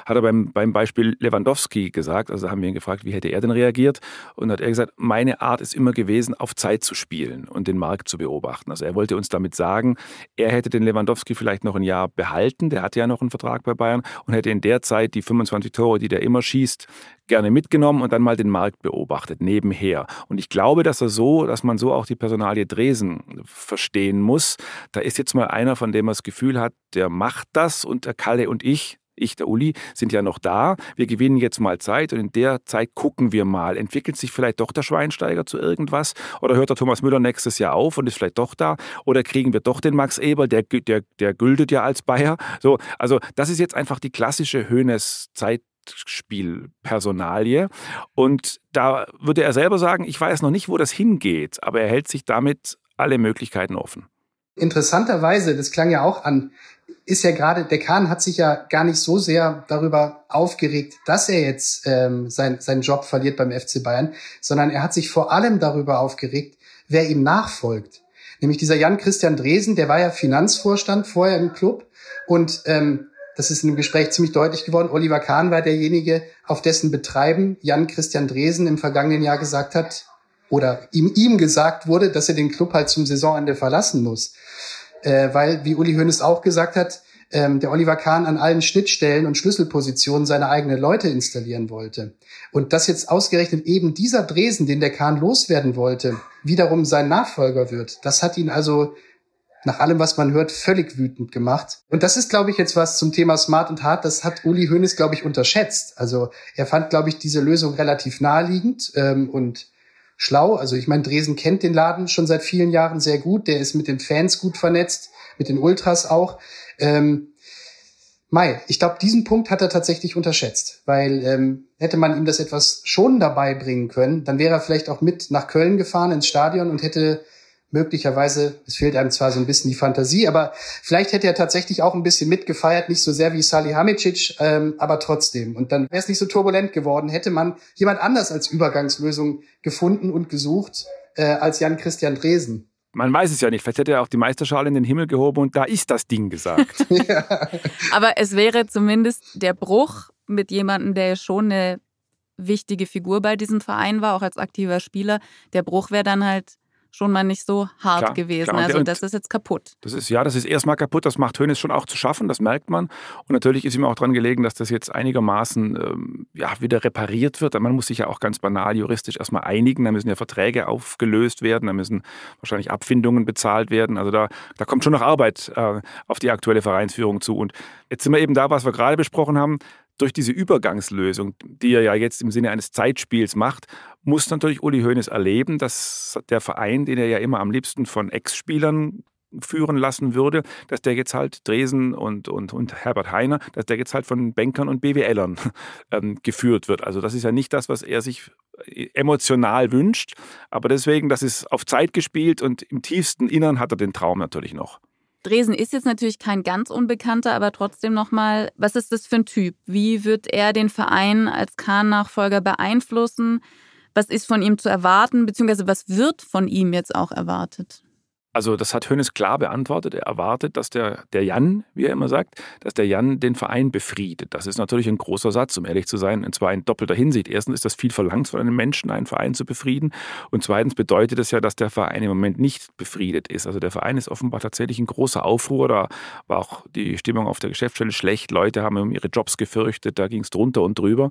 hat er beim, beim Beispiel Lewandowski gesagt, also haben wir ihn gefragt, wie hätte er denn reagiert? Und hat er gesagt, meine Art ist immer gewesen, auf Zeit zu spielen und den Markt zu beobachten. Also er wollte uns damit sagen, er hätte den Lewandowski vielleicht noch ein Jahr behalten. Der hatte ja noch einen Vertrag bei Bayern und hätte in der Zeit die 25 Tore, die der immer schießt, gerne mitgenommen und dann mal den Markt beobachtet, nebenher. Und ich glaube, dass er so, dass man so auch die Personalie Dresen verstehen muss. Da ist jetzt mal einer, von dem man das Gefühl hat, der macht das und der Kalle und ich, ich, der Uli, sind ja noch da. Wir gewinnen jetzt mal Zeit und in der Zeit gucken wir mal. Entwickelt sich vielleicht doch der Schweinsteiger zu irgendwas? Oder hört der Thomas Müller nächstes Jahr auf und ist vielleicht doch da? Oder kriegen wir doch den Max Eber, der, der, der gültet ja als Bayer? So, also das ist jetzt einfach die klassische Höhnes Zeitspielpersonalie. Und da würde er selber sagen, ich weiß noch nicht, wo das hingeht, aber er hält sich damit alle Möglichkeiten offen. Interessanterweise, das klang ja auch an, ist ja gerade, der Kahn hat sich ja gar nicht so sehr darüber aufgeregt, dass er jetzt ähm, sein, seinen Job verliert beim FC Bayern, sondern er hat sich vor allem darüber aufgeregt, wer ihm nachfolgt. Nämlich dieser Jan Christian Dresen, der war ja Finanzvorstand vorher im Club und ähm, das ist in dem Gespräch ziemlich deutlich geworden. Oliver Kahn war derjenige, auf dessen Betreiben Jan Christian Dresen im vergangenen Jahr gesagt hat, oder ihm, ihm gesagt wurde, dass er den Club halt zum Saisonende verlassen muss äh, weil, wie Uli Hoeneß auch gesagt hat, ähm, der Oliver Kahn an allen Schnittstellen und Schlüsselpositionen seine eigenen Leute installieren wollte. Und dass jetzt ausgerechnet eben dieser Dresen, den der Kahn loswerden wollte, wiederum sein Nachfolger wird, das hat ihn also nach allem, was man hört, völlig wütend gemacht. Und das ist, glaube ich, jetzt was zum Thema Smart und Hart. Das hat Uli Hoeneß, glaube ich, unterschätzt. Also er fand, glaube ich, diese Lösung relativ naheliegend ähm, und schlau. Also ich meine, Dresen kennt den Laden schon seit vielen Jahren sehr gut. Der ist mit den Fans gut vernetzt, mit den Ultras auch. Ähm, Mai, ich glaube, diesen Punkt hat er tatsächlich unterschätzt, weil ähm, hätte man ihm das etwas schon dabei bringen können, dann wäre er vielleicht auch mit nach Köln gefahren ins Stadion und hätte möglicherweise, es fehlt einem zwar so ein bisschen die Fantasie, aber vielleicht hätte er tatsächlich auch ein bisschen mitgefeiert, nicht so sehr wie Salih Hamicic, ähm, aber trotzdem. Und dann wäre es nicht so turbulent geworden, hätte man jemand anders als Übergangslösung gefunden und gesucht äh, als Jan Christian Dresen. Man weiß es ja nicht. Vielleicht hätte er auch die Meisterschale in den Himmel gehoben und da ist das Ding gesagt. [laughs] ja. Aber es wäre zumindest der Bruch mit jemandem, der schon eine wichtige Figur bei diesem Verein war, auch als aktiver Spieler. Der Bruch wäre dann halt schon mal nicht so hart klar, gewesen. Klar. Also das ist jetzt kaputt. Das ist ja, das ist erstmal kaputt. Das macht Hönes schon auch zu schaffen, das merkt man. Und natürlich ist ihm auch daran gelegen, dass das jetzt einigermaßen ähm, ja, wieder repariert wird. Man muss sich ja auch ganz banal juristisch erstmal einigen. Da müssen ja Verträge aufgelöst werden, da müssen wahrscheinlich Abfindungen bezahlt werden. Also da, da kommt schon noch Arbeit äh, auf die aktuelle Vereinsführung zu. Und jetzt sind wir eben da, was wir gerade besprochen haben durch diese Übergangslösung, die er ja jetzt im Sinne eines Zeitspiels macht, muss natürlich Uli Hoeneß erleben, dass der Verein, den er ja immer am liebsten von Ex-Spielern führen lassen würde, dass der jetzt halt Dresen und, und, und Herbert Heiner, dass der jetzt halt von Bankern und BWLern [laughs] ähm, geführt wird. Also das ist ja nicht das, was er sich äh, emotional wünscht, aber deswegen, das ist auf Zeit gespielt und im tiefsten Innern hat er den Traum natürlich noch. Dresen ist jetzt natürlich kein ganz Unbekannter, aber trotzdem nochmal, was ist das für ein Typ? Wie wird er den Verein als Kahn-Nachfolger beeinflussen? Was ist von ihm zu erwarten, beziehungsweise was wird von ihm jetzt auch erwartet? Also das hat Hönes klar beantwortet. Er erwartet, dass der, der Jan, wie er immer sagt, dass der Jan den Verein befriedet. Das ist natürlich ein großer Satz, um ehrlich zu sein, und zwar in doppelter Hinsicht. Erstens ist das viel verlangt von einem Menschen, einen Verein zu befrieden. Und zweitens bedeutet es ja, dass der Verein im Moment nicht befriedet ist. Also der Verein ist offenbar tatsächlich ein großer Aufruhr. Da war auch die Stimmung auf der Geschäftsstelle schlecht. Leute haben um ihre Jobs gefürchtet. Da ging es drunter und drüber.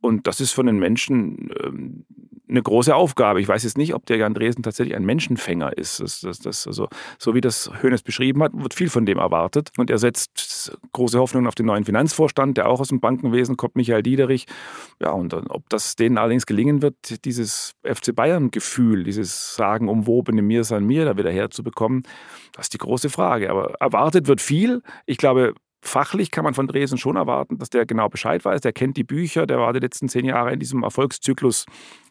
Und das ist von den Menschen ähm, eine große Aufgabe. Ich weiß jetzt nicht, ob der Jan Dresen tatsächlich ein Menschenfänger ist. Das, das, das, also, so wie das Hönes beschrieben hat, wird viel von dem erwartet. Und er setzt große Hoffnungen auf den neuen Finanzvorstand, der auch aus dem Bankenwesen kommt, Michael Diederich. Ja, und ob das denen allerdings gelingen wird, dieses FC Bayern-Gefühl, dieses Sagen umwobene Mir san mir da wieder herzubekommen, das ist die große Frage. Aber erwartet wird viel. Ich glaube, Fachlich kann man von Dresen schon erwarten, dass der genau Bescheid weiß. Der kennt die Bücher, der war die letzten zehn Jahre in diesem Erfolgszyklus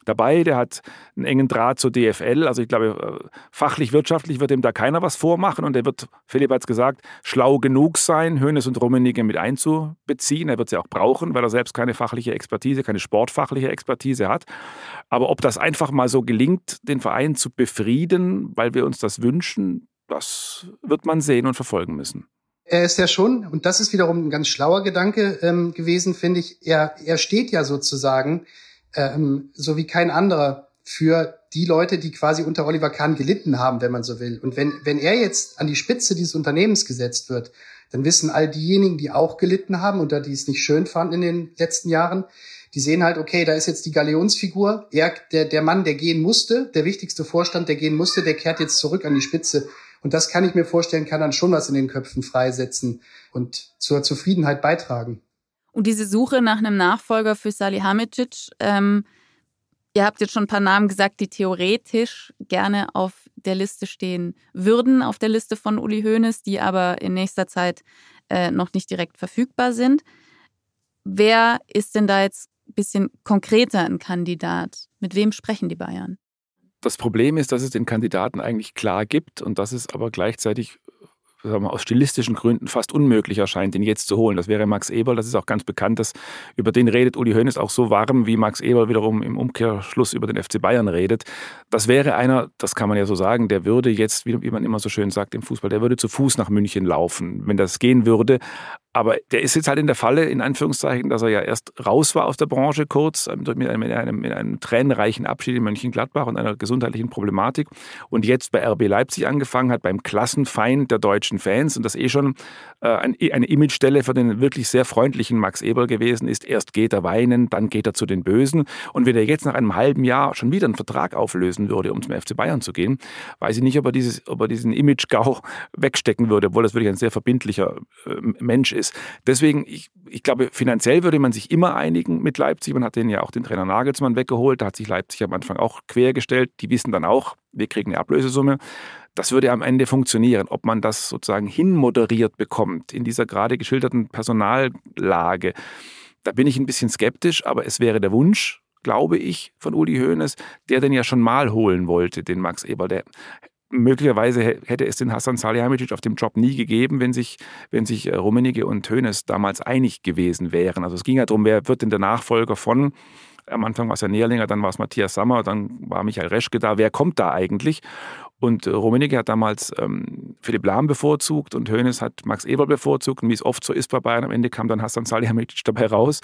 dabei. Der hat einen engen Draht zur DFL. Also ich glaube, äh, fachlich, wirtschaftlich wird ihm da keiner was vormachen. Und er wird, Philipp hat es gesagt, schlau genug sein, Hönes und Rummenigge mit einzubeziehen. Er wird sie auch brauchen, weil er selbst keine fachliche Expertise, keine sportfachliche Expertise hat. Aber ob das einfach mal so gelingt, den Verein zu befrieden, weil wir uns das wünschen, das wird man sehen und verfolgen müssen er ist ja schon, und das ist wiederum ein ganz schlauer Gedanke ähm, gewesen, finde ich, er, er steht ja sozusagen, ähm, so wie kein anderer, für die Leute, die quasi unter Oliver Kahn gelitten haben, wenn man so will. Und wenn, wenn er jetzt an die Spitze dieses Unternehmens gesetzt wird, dann wissen all diejenigen, die auch gelitten haben oder die es nicht schön fanden in den letzten Jahren, die sehen halt, okay, da ist jetzt die Galeonsfigur, er, der, der Mann, der gehen musste, der wichtigste Vorstand, der gehen musste, der kehrt jetzt zurück an die Spitze und das kann ich mir vorstellen, kann dann schon was in den Köpfen freisetzen und zur Zufriedenheit beitragen. Und diese Suche nach einem Nachfolger für Salihamidzic, ähm, ihr habt jetzt schon ein paar Namen gesagt, die theoretisch gerne auf der Liste stehen würden, auf der Liste von Uli Hoeneß, die aber in nächster Zeit äh, noch nicht direkt verfügbar sind. Wer ist denn da jetzt ein bisschen konkreter ein Kandidat? Mit wem sprechen die Bayern? Das Problem ist, dass es den Kandidaten eigentlich klar gibt und dass es aber gleichzeitig wir, aus stilistischen Gründen fast unmöglich erscheint, den jetzt zu holen. Das wäre Max Eberl, das ist auch ganz bekannt, dass über den redet Uli Hoeneß auch so warm, wie Max Eberl wiederum im Umkehrschluss über den FC Bayern redet. Das wäre einer, das kann man ja so sagen, der würde jetzt, wie man immer so schön sagt im Fußball, der würde zu Fuß nach München laufen, wenn das gehen würde. Aber der ist jetzt halt in der Falle, in Anführungszeichen, dass er ja erst raus war aus der Branche kurz, mit einem, mit einem, mit einem tränenreichen Abschied in Mönchengladbach und einer gesundheitlichen Problematik. Und jetzt bei RB Leipzig angefangen hat, beim Klassenfeind der deutschen Fans. Und das eh schon äh, eine Imagestelle für den wirklich sehr freundlichen Max Eberl gewesen ist. Erst geht er weinen, dann geht er zu den Bösen. Und wenn er jetzt nach einem halben Jahr schon wieder einen Vertrag auflösen würde, um zum FC Bayern zu gehen, weiß ich nicht, ob er, dieses, ob er diesen Image-Gau [laughs] wegstecken würde, obwohl das wirklich ein sehr verbindlicher äh, Mensch ist ist. Deswegen, ich, ich glaube, finanziell würde man sich immer einigen mit Leipzig. Man hat den ja auch den Trainer Nagelsmann weggeholt. Da hat sich Leipzig am Anfang auch quergestellt. Die wissen dann auch, wir kriegen eine Ablösesumme. Das würde am Ende funktionieren. Ob man das sozusagen hinmoderiert bekommt in dieser gerade geschilderten Personallage, da bin ich ein bisschen skeptisch, aber es wäre der Wunsch, glaube ich, von Uli Hoeneß, der den ja schon mal holen wollte, den Max Eber. Der möglicherweise hätte es den Hassan Salihamidzic auf dem Job nie gegeben, wenn sich, wenn sich äh, Rummenigge und Hönes damals einig gewesen wären. Also es ging ja darum, wer wird denn der Nachfolger von am Anfang war es ja Nährlinger, dann war es Matthias Sammer, dann war Michael Reschke da. Wer kommt da eigentlich? Und äh, Rummenigge hat damals ähm, Philipp Lahm bevorzugt und Hoeneß hat Max Eber bevorzugt. Und wie es oft so ist bei Bayern, am Ende kam dann Hassan Salihamidzic dabei raus.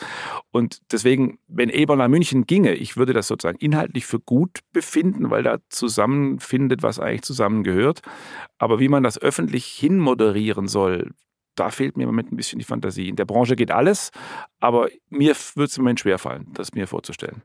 Und deswegen, wenn Eber nach München ginge, ich würde das sozusagen inhaltlich für gut befinden, weil da zusammenfindet, was eigentlich zusammengehört. Aber wie man das öffentlich hinmoderieren soll, da fehlt mir im Moment ein bisschen die Fantasie. In der Branche geht alles, aber mir würde es im Moment schwerfallen, das mir vorzustellen.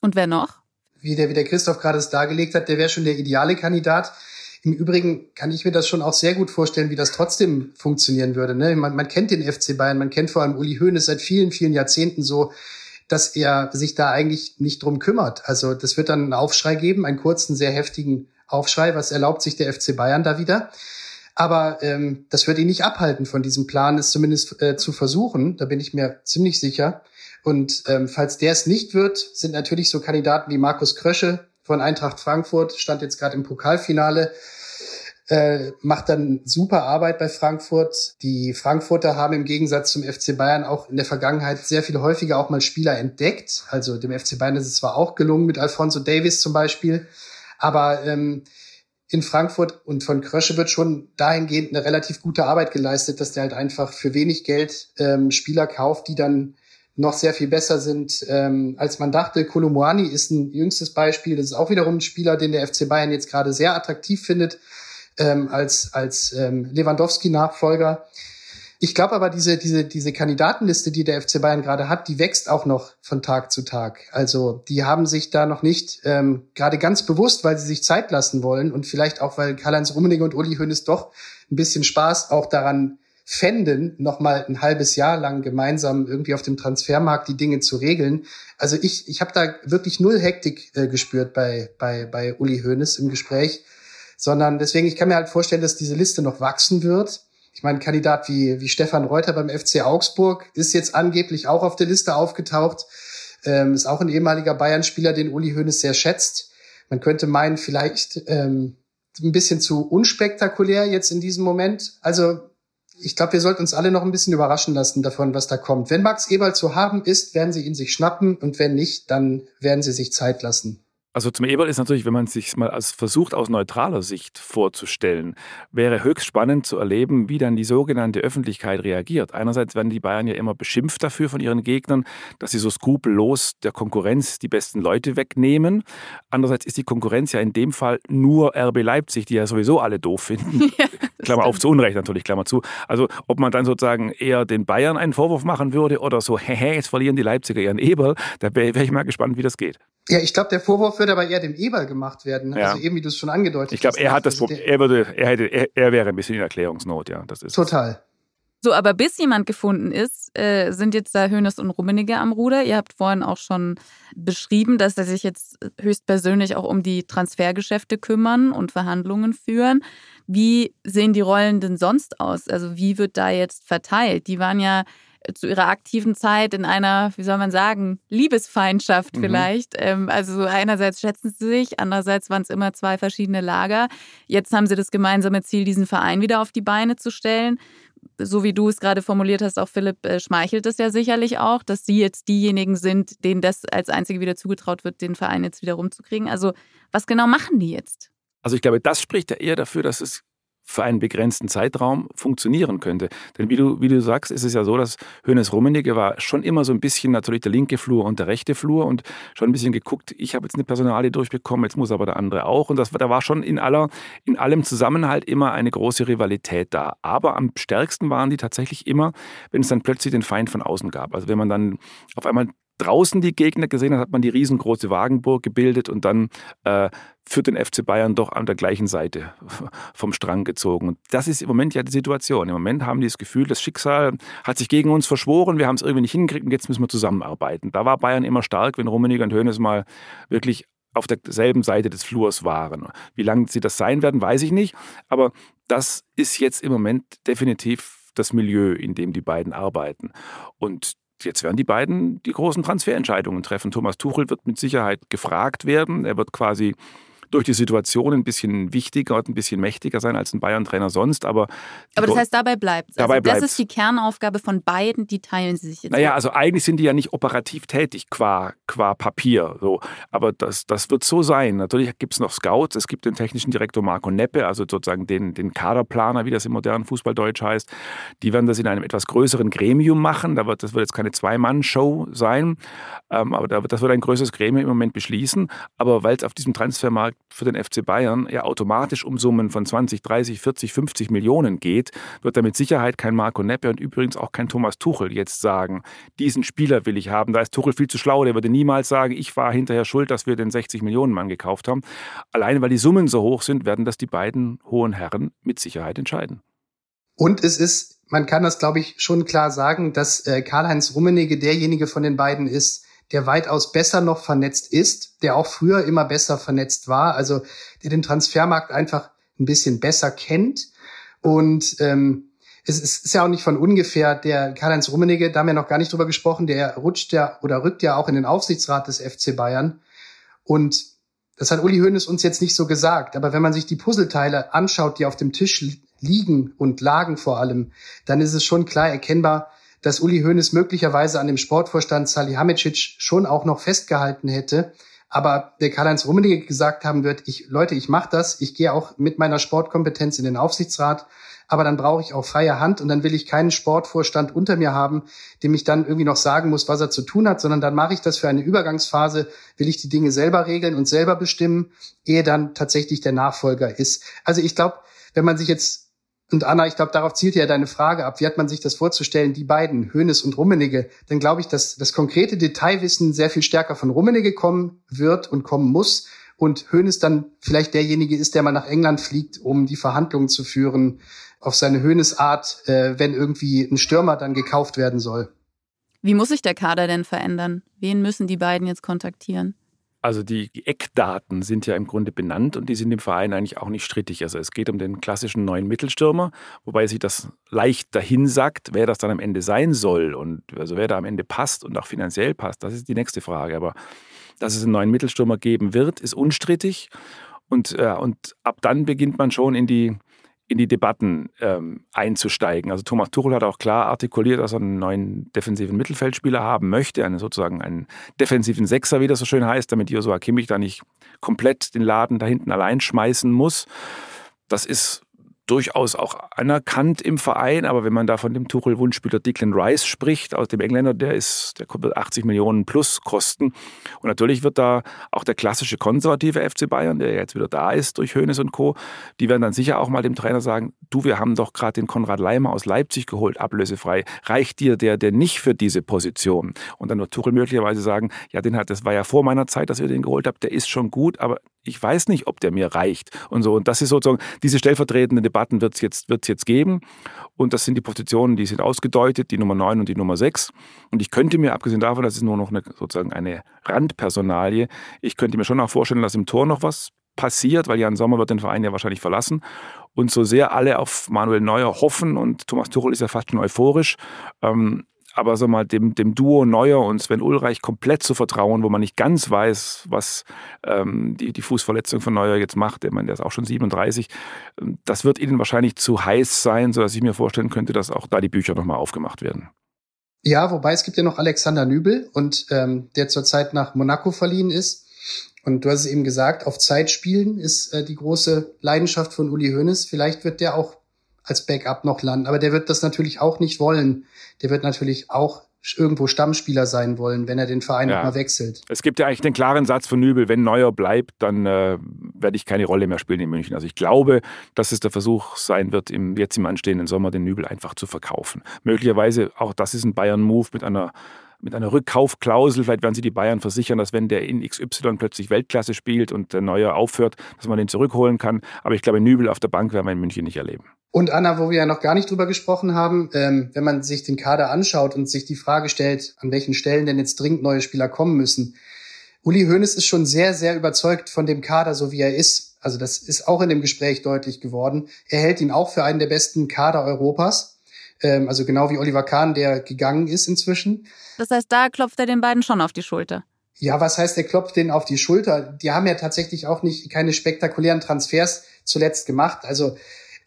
Und wer noch? Wie der, wie der Christoph gerade es dargelegt hat, der wäre schon der ideale Kandidat. Im Übrigen kann ich mir das schon auch sehr gut vorstellen, wie das trotzdem funktionieren würde. Ne? Man, man kennt den FC Bayern, man kennt vor allem Uli Hoeneß seit vielen, vielen Jahrzehnten so, dass er sich da eigentlich nicht drum kümmert. Also das wird dann einen Aufschrei geben, einen kurzen, sehr heftigen Aufschrei. Was erlaubt sich der FC Bayern da wieder? Aber ähm, das wird ihn nicht abhalten von diesem Plan, es zumindest äh, zu versuchen. Da bin ich mir ziemlich sicher. Und ähm, falls der es nicht wird, sind natürlich so Kandidaten wie Markus Krösche von Eintracht Frankfurt, stand jetzt gerade im Pokalfinale. äh, macht dann super Arbeit bei Frankfurt. Die Frankfurter haben im Gegensatz zum FC Bayern auch in der Vergangenheit sehr viel häufiger auch mal Spieler entdeckt. Also dem FC Bayern ist es zwar auch gelungen mit Alfonso Davis zum Beispiel, aber ähm, in Frankfurt und von Krösche wird schon dahingehend eine relativ gute Arbeit geleistet, dass der halt einfach für wenig Geld ähm, Spieler kauft, die dann noch sehr viel besser sind, ähm, als man dachte. Kolumuani ist ein jüngstes Beispiel. Das ist auch wiederum ein Spieler, den der FC Bayern jetzt gerade sehr attraktiv findet ähm, als, als ähm, Lewandowski-Nachfolger. Ich glaube aber, diese, diese, diese Kandidatenliste, die der FC Bayern gerade hat, die wächst auch noch von Tag zu Tag. Also die haben sich da noch nicht ähm, gerade ganz bewusst, weil sie sich Zeit lassen wollen und vielleicht auch, weil Karl-Heinz Rummenigge und Uli Hoeneß doch ein bisschen Spaß auch daran fänden, noch mal ein halbes Jahr lang gemeinsam irgendwie auf dem Transfermarkt die Dinge zu regeln. Also ich, ich habe da wirklich null Hektik äh, gespürt bei, bei, bei Uli Hoeneß im Gespräch sondern deswegen, ich kann mir halt vorstellen, dass diese Liste noch wachsen wird. Ich meine, ein Kandidat wie, wie Stefan Reuter beim FC Augsburg ist jetzt angeblich auch auf der Liste aufgetaucht. Ähm, ist auch ein ehemaliger Bayern-Spieler, den Uli Hoeneß sehr schätzt. Man könnte meinen, vielleicht ähm, ein bisschen zu unspektakulär jetzt in diesem Moment. Also ich glaube, wir sollten uns alle noch ein bisschen überraschen lassen davon, was da kommt. Wenn Max Eberl zu haben ist, werden sie ihn sich schnappen und wenn nicht, dann werden sie sich Zeit lassen. Also zum Eberl ist natürlich, wenn man sich mal als versucht aus neutraler Sicht vorzustellen, wäre höchst spannend zu erleben, wie dann die sogenannte Öffentlichkeit reagiert. Einerseits werden die Bayern ja immer beschimpft dafür von ihren Gegnern, dass sie so skrupellos der Konkurrenz die besten Leute wegnehmen. Andererseits ist die Konkurrenz ja in dem Fall nur RB Leipzig, die ja sowieso alle doof finden. [laughs] Ja, Klammer auf, zu Unrecht natürlich, Klammer zu. Also ob man dann sozusagen eher den Bayern einen Vorwurf machen würde oder so, [laughs] hehe, jetzt verlieren die Leipziger ihren Eberl, da wäre wär ich mal gespannt, wie das geht. Ja, ich glaube, der Vorwurf wird aber eher dem Eberl gemacht werden. Ne? Ja. Also eben, wie du es schon angedeutet hast. Ich glaube, er hat das Problem, er würde, er hätte, er, er, wäre ein bisschen in Erklärungsnot, ja. Das ist Total. So, aber bis jemand gefunden ist, äh, sind jetzt da Hönes und Rummenigge am Ruder. Ihr habt vorhin auch schon beschrieben, dass sie sich jetzt höchstpersönlich auch um die Transfergeschäfte kümmern und Verhandlungen führen. Wie sehen die Rollen denn sonst aus? Also wie wird da jetzt verteilt? Die waren ja zu ihrer aktiven Zeit in einer, wie soll man sagen, Liebesfeindschaft mhm. vielleicht. Mhm. also einerseits schätzen sie sich, andererseits waren es immer zwei verschiedene Lager. Jetzt haben sie das gemeinsame Ziel, diesen Verein wieder auf die Beine zu stellen. So wie du es gerade formuliert hast, auch Philipp, äh, schmeichelt es ja sicherlich auch, dass sie jetzt diejenigen sind, denen das als Einzige wieder zugetraut wird, den Verein jetzt wieder rumzukriegen. Also was genau machen die jetzt? Also ich glaube, das spricht ja eher dafür, dass es für einen begrenzten Zeitraum funktionieren könnte. Denn wie du, wie du sagst, ist es ja so, dass Hönes Rummenigge war schon immer so ein bisschen natürlich der linke Flur und der rechte Flur und schon ein bisschen geguckt, ich habe jetzt eine Personalie durchbekommen, jetzt muss aber der andere auch. Und das, da war schon in, aller, in allem Zusammenhalt immer eine große Rivalität da. Aber am stärksten waren die tatsächlich immer, wenn es dann plötzlich den Feind von außen gab. Also wenn man dann auf einmal draußen die Gegner gesehen hat, hat man die riesengroße Wagenburg gebildet und dann äh, für den FC Bayern doch an der gleichen Seite [laughs] vom Strang gezogen. Und das ist im Moment ja die Situation. Im Moment haben die das Gefühl, das Schicksal hat sich gegen uns verschworen, wir haben es irgendwie nicht hingekriegt und jetzt müssen wir zusammenarbeiten. Da war Bayern immer stark, wenn Rummenigge und Hoeneß mal wirklich auf derselben Seite des Flurs waren. Wie lange sie das sein werden, weiß ich nicht. Aber das ist jetzt im Moment definitiv das Milieu, in dem die beiden arbeiten. Und jetzt werden die beiden die großen Transferentscheidungen treffen. Thomas Tuchel wird mit Sicherheit gefragt werden. Er wird quasi durch die Situation ein bisschen wichtiger und ein bisschen mächtiger sein als ein Bayern-Trainer sonst. Aber, aber das heißt, dabei bleibt es. Also das ist die Kernaufgabe von beiden, die teilen sie sich jetzt. Naja, also eigentlich sind die ja nicht operativ tätig qua, qua Papier. So. Aber das, das wird so sein. Natürlich gibt es noch Scouts, es gibt den technischen Direktor Marco Neppe, also sozusagen den, den Kaderplaner, wie das im modernen Fußballdeutsch heißt. Die werden das in einem etwas größeren Gremium machen. Da wird, das wird jetzt keine Zwei-Mann-Show sein, ähm, aber das wird ein größeres Gremium im Moment beschließen. Aber weil es auf diesem Transfermarkt für den FC Bayern ja automatisch um Summen von 20, 30, 40, 50 Millionen geht, wird da mit Sicherheit kein Marco Neppe und übrigens auch kein Thomas Tuchel jetzt sagen, diesen Spieler will ich haben. Da ist Tuchel viel zu schlau, der würde niemals sagen, ich war hinterher schuld, dass wir den 60 Millionen Mann gekauft haben. Allein weil die Summen so hoch sind, werden das die beiden hohen Herren mit Sicherheit entscheiden. Und es ist, man kann das glaube ich schon klar sagen, dass äh, Karl-Heinz Rummenigge derjenige von den beiden ist, der weitaus besser noch vernetzt ist, der auch früher immer besser vernetzt war, also der den Transfermarkt einfach ein bisschen besser kennt. Und ähm, es ist, ja auch nicht von ungefähr, der Karl-Heinz Rummenigge, da haben wir noch gar nicht drüber gesprochen, der rutscht ja oder rückt ja auch in den Aufsichtsrat des FC Bayern. Und Das hat Uli Hoeneß uns jetzt nicht so gesagt, aber wenn man sich die Puzzleteile anschaut, die auf dem Tisch liegen und lagen vor allem, dann ist es schon klar erkennbar, dass Uli Hoeneß möglicherweise an dem Sportvorstand Salihamidzic schon auch noch festgehalten hätte, aber der Karl-Heinz Rummenigge gesagt haben wird, ich, Leute, ich mache das, ich gehe auch mit meiner Sportkompetenz in den Aufsichtsrat, aber dann brauche ich auch freie Hand und dann will ich keinen Sportvorstand unter mir haben, dem ich dann irgendwie noch sagen muss, was er zu tun hat, sondern dann mache ich das für eine Übergangsphase, will ich die Dinge selber regeln und selber bestimmen, ehe dann tatsächlich der Nachfolger ist. Also ich glaube, wenn man sich jetzt und Anna, ich glaube, darauf zielt ja deine Frage ab. Wie hat man sich das vorzustellen, die beiden, Hönes und Rummenigge? Dann glaube ich, dass das konkrete Detailwissen sehr viel stärker von Rummenigge kommen wird und kommen muss. Und Hönes dann vielleicht derjenige ist, der mal nach England fliegt, um die Verhandlungen zu führen, auf seine Hönes-Art, äh, wenn irgendwie ein Stürmer dann gekauft werden soll. Wie muss sich der Kader denn verändern? Wen müssen die beiden jetzt kontaktieren? Also die Eckdaten sind ja im Grunde benannt und die sind im Verein eigentlich auch nicht strittig. Also es geht um den klassischen neuen Mittelstürmer, wobei sich das leicht dahin sagt, wer das dann am Ende sein soll und also wer da am Ende passt und auch finanziell passt, das ist die nächste Frage. Aber dass es einen neuen Mittelstürmer geben wird, ist unstrittig. Und, äh, und ab dann beginnt man schon in die, in die Debatten ähm, einzusteigen. Also Thomas Tuchel hat auch klar artikuliert, dass er einen neuen defensiven Mittelfeldspieler haben möchte, einen sozusagen einen defensiven Sechser, wie das so schön heißt, damit Joshua Kimmich da nicht komplett den Laden da hinten allein schmeißen muss. Das ist durchaus auch anerkannt im Verein, aber wenn man da von dem Tuchel-Wunschspieler Declan Rice spricht, aus dem Engländer, der ist, der kommt 80 Millionen plus kosten. Und natürlich wird da auch der klassische konservative FC Bayern, der jetzt wieder da ist durch Hoeneß und Co., die werden dann sicher auch mal dem Trainer sagen, du, wir haben doch gerade den Konrad Leimer aus Leipzig geholt, ablösefrei. Reicht dir der, der nicht für diese Position? Und dann wird Tuchel möglicherweise sagen, ja, den hat, das war ja vor meiner Zeit, dass wir den geholt haben, der ist schon gut, aber ich weiß nicht, ob der mir reicht und so. Und das ist sozusagen, diese stellvertretenden Debatten wird es jetzt, wird's jetzt geben. Und das sind die Positionen, die sind ausgedeutet, die Nummer 9 und die Nummer 6. Und ich könnte mir, abgesehen davon, das ist nur noch eine, sozusagen eine Randpersonalie, ich könnte mir schon auch vorstellen, dass im Tor noch was passiert, weil Jan Sommer wird den Verein ja wahrscheinlich verlassen. Und so sehr alle auf Manuel Neuer hoffen und Thomas Tuchel ist ja fast schon euphorisch, ähm, aber so mal dem, dem Duo Neuer und Sven Ulreich komplett zu vertrauen, wo man nicht ganz weiß, was ähm, die, die Fußverletzung von Neuer jetzt macht, ich meine, der ist auch schon 37, ähm, das wird ihnen wahrscheinlich zu heiß sein, sodass ich mir vorstellen könnte, dass auch da die Bücher nochmal aufgemacht werden. Ja, wobei es gibt ja noch Alexander Nübel und ähm, der zurzeit nach Monaco verliehen ist. Und du hast es eben gesagt, auf Zeit spielen ist äh, die große Leidenschaft von Uli Hoeneß. Vielleicht wird der auch als Backup noch landen. Aber der wird das natürlich auch nicht wollen. Der wird natürlich auch irgendwo Stammspieler sein wollen, wenn er den Verein ja. nochmal wechselt. Es gibt ja eigentlich den klaren Satz von Nübel, wenn Neuer bleibt, dann äh, werde ich keine Rolle mehr spielen in München. Also ich glaube, dass es der Versuch sein wird, im, jetzt im anstehenden Sommer den Nübel einfach zu verkaufen. Möglicherweise, auch das ist ein Bayern-Move mit einer mit einer Rückkaufklausel, vielleicht werden sie die Bayern versichern, dass wenn der in XY plötzlich Weltklasse spielt und der Neue aufhört, dass man den zurückholen kann. Aber ich glaube, Nübel auf der Bank werden wir in München nicht erleben. Und Anna, wo wir ja noch gar nicht drüber gesprochen haben, ähm, wenn man sich den Kader anschaut und sich die Frage stellt, an welchen Stellen denn jetzt dringend neue Spieler kommen müssen. Uli Hoeneß ist schon sehr, sehr überzeugt von dem Kader, so wie er ist. Also das ist auch in dem Gespräch deutlich geworden. Er hält ihn auch für einen der besten Kader Europas. Ähm, also genau wie Oliver Kahn, der gegangen ist inzwischen. Das heißt, da klopft er den beiden schon auf die Schulter. Ja, was heißt, er klopft denen auf die Schulter? Die haben ja tatsächlich auch nicht keine spektakulären Transfers zuletzt gemacht. Also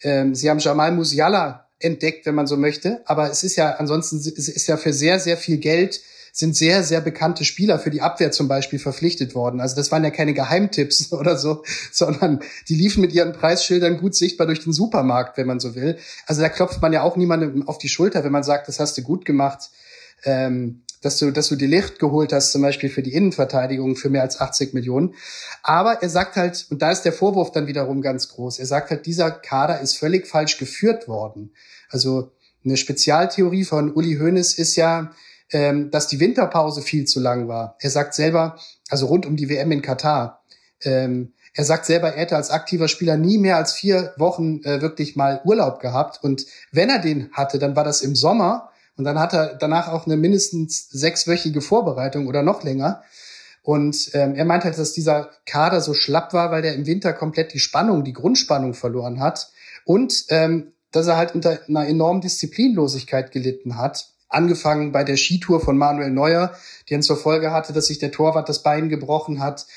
ähm, sie haben Jamal Musiala entdeckt, wenn man so möchte. Aber es ist ja ansonsten, es ist ja für sehr, sehr viel Geld sind sehr, sehr bekannte Spieler für die Abwehr zum Beispiel verpflichtet worden. Also das waren ja keine Geheimtipps [laughs] oder so, sondern die liefen mit ihren Preisschildern gut sichtbar durch den Supermarkt, wenn man so will. Also da klopft man ja auch niemandem auf die Schulter, wenn man sagt, das hast du gut gemacht. Ähm, dass du, dass du die Licht geholt hast, zum Beispiel für die Innenverteidigung für mehr als 80 Millionen. Aber er sagt halt, und da ist der Vorwurf dann wiederum ganz groß, er sagt halt, dieser Kader ist völlig falsch geführt worden. Also eine Spezialtheorie von Uli Hoeneß ist ja, ähm, dass die Winterpause viel zu lang war. Er sagt selber, also rund um die WM in Katar, ähm, er sagt selber, er hätte als aktiver Spieler nie mehr als vier Wochen äh, wirklich mal Urlaub gehabt. Und wenn er den hatte, dann war das im Sommer und dann hat er danach auch eine mindestens sechswöchige Vorbereitung oder noch länger. Und ähm, er meint halt, dass dieser Kader so schlapp war, weil der im Winter komplett die Spannung, die Grundspannung verloren hat. Und ähm, dass er halt unter einer enormen Disziplinlosigkeit gelitten hat. Angefangen bei der Skitour von Manuel Neuer, die dann zur Folge hatte, dass sich der Torwart das Bein gebrochen hat.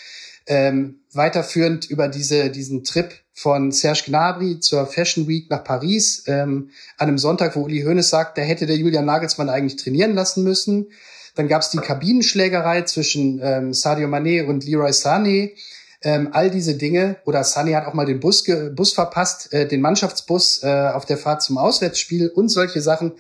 Ähm, weiterführend über diese, diesen Trip von Serge Gnabry zur Fashion Week nach Paris, ähm, an einem Sonntag, wo Uli Hoeneß sagt, da hätte der Julian Nagelsmann eigentlich trainieren lassen müssen. Dann gab es die Kabinenschlägerei zwischen ähm, Sadio Mané und Leroy Sané. Ähm, all diese Dinge. Oder Sané hat auch mal den Bus, Bus verpasst, äh, den Mannschaftsbus äh, auf der Fahrt zum Auswärtsspiel und solche Sachen.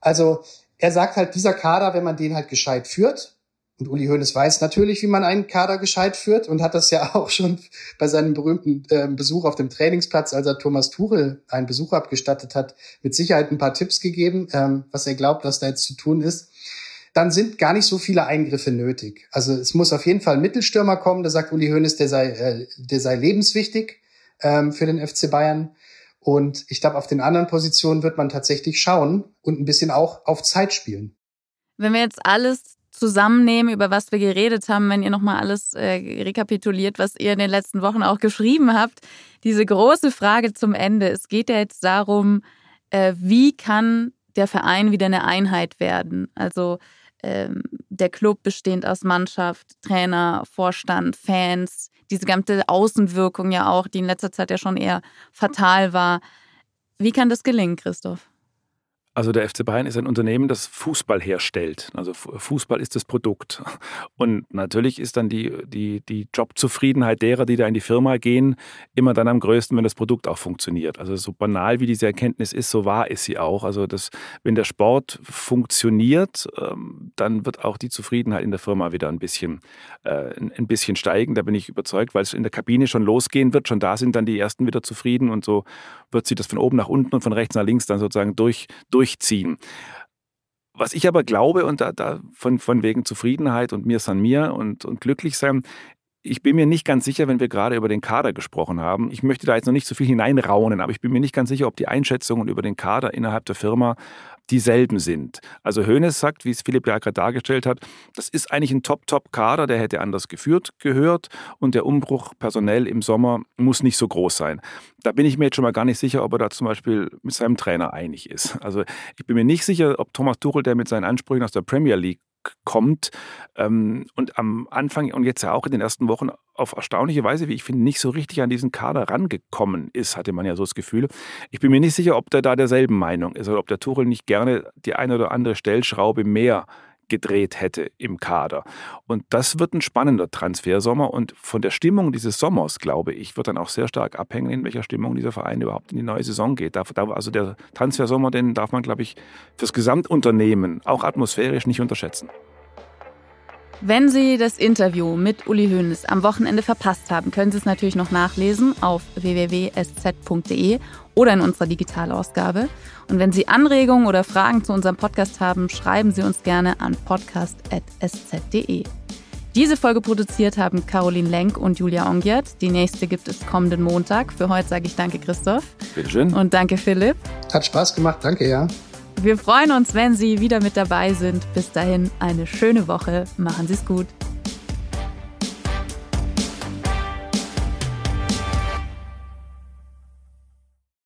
Also er sagt halt, dieser Kader, wenn man den halt gescheit führt, und Uli Hoeneß weiß natürlich, wie man einen Kader gescheit führt und hat das ja [laughs] auch schon bei seinem berühmten äh, Besuch auf dem Trainingsplatz, als er Thomas Tuchel einen Besuch abgestattet hat, mit Sicherheit ein paar Tipps gegeben, ähm, was er glaubt, was da jetzt zu tun ist. Dann sind gar nicht so viele Eingriffe nötig. Also es muss auf jeden Fall ein Mittelstürmer kommen, da sagt Uli Hoeneß, der sei, äh, der sei lebenswichtig ähm, für den FC Bayern. Und ich glaube, auf den anderen Positionen wird man tatsächlich schauen und ein bisschen auch auf Zeit spielen. Wenn wir jetzt alles zusammennehmen, über was wir geredet haben, wenn ihr nochmal alles äh, rekapituliert, was ihr in den letzten Wochen auch geschrieben habt. Diese große Frage zum Ende. Es geht ja jetzt darum, äh, wie kann der Verein wieder eine Einheit werden? Also ähm, der Club bestehend aus Mannschaft, Trainer, Vorstand, Fans, diese ganze Außenwirkung ja auch, die in letzter Zeit ja schon eher fatal war. Wie kann das gelingen, Christoph? Also der FC Bayern ist ein Unternehmen, das Fußball herstellt. Also Fußball ist das Produkt. Und natürlich ist dann die, die, die Jobzufriedenheit derer, die da in die Firma gehen, immer dann am größten, wenn das Produkt auch funktioniert. Also so banal wie diese Erkenntnis ist, so wahr ist sie auch. Also das, wenn der Sport funktioniert, ähm, dann wird auch die Zufriedenheit in der Firma wieder ein bisschen, äh, ein bisschen steigen. Da bin ich überzeugt, weil es in der Kabine schon losgehen wird. Schon da sind dann die Ersten wieder zufrieden und so wird sich das von oben nach unten und von rechts nach links dann sozusagen durch, durch durchziehen. Was ich aber glaube, und da, da von, von wegen Zufriedenheit und mir san mir und, und glücklich sein, ich bin mir nicht ganz sicher, wenn wir gerade über den Kader gesprochen haben. Ich möchte da jetzt noch nicht so viel hineinraunen, aber ich bin mir nicht ganz sicher, ob die Einschätzungen über den Kader innerhalb der Firma dieselben sind. Also Hoeneß sagt, wie es Philipp ja gerade dargestellt hat, das ist eigentlich ein Top-Top-Kader, der hätte anders geführt gehört und der Umbruch personell im Sommer muss nicht so groß sein. Da bin ich mir jetzt schon mal gar nicht sicher, ob er da zum Beispiel mit seinem Trainer einig ist. Also ich bin mir nicht sicher, ob Thomas Tuchel, der mit seinen Ansprüchen aus der Premier League kommt ähm, und am Anfang und jetzt ja auch in den ersten Wochen auf erstaunliche Weise, wie ich finde, nicht so richtig an diesen Kader rangekommen ist, hatte man ja so das Gefühl. Ich bin mir nicht sicher, ob der da derselben Meinung ist oder ob der Tuchel nicht gerne die eine oder andere Stellschraube mehr gedreht hätte im Kader. Und das wird ein spannender Transfersommer und von der Stimmung dieses Sommers, glaube ich, wird dann auch sehr stark abhängen, in welcher Stimmung dieser Verein überhaupt in die neue Saison geht. Also der Transfersommer, den darf man, glaube ich, fürs Gesamtunternehmen auch atmosphärisch nicht unterschätzen. Wenn Sie das Interview mit Uli Hoeneß am Wochenende verpasst haben, können Sie es natürlich noch nachlesen auf www.sz.de oder in unserer Digitalausgabe. Und wenn Sie Anregungen oder Fragen zu unserem Podcast haben, schreiben Sie uns gerne an podcast.sz.de. Diese Folge produziert haben Caroline Lenk und Julia Ongiert. Die nächste gibt es kommenden Montag. Für heute sage ich danke, Christoph. Bitteschön. Und danke, Philipp. Hat Spaß gemacht, danke, ja. Wir freuen uns, wenn Sie wieder mit dabei sind. Bis dahin eine schöne Woche. Machen Sie es gut.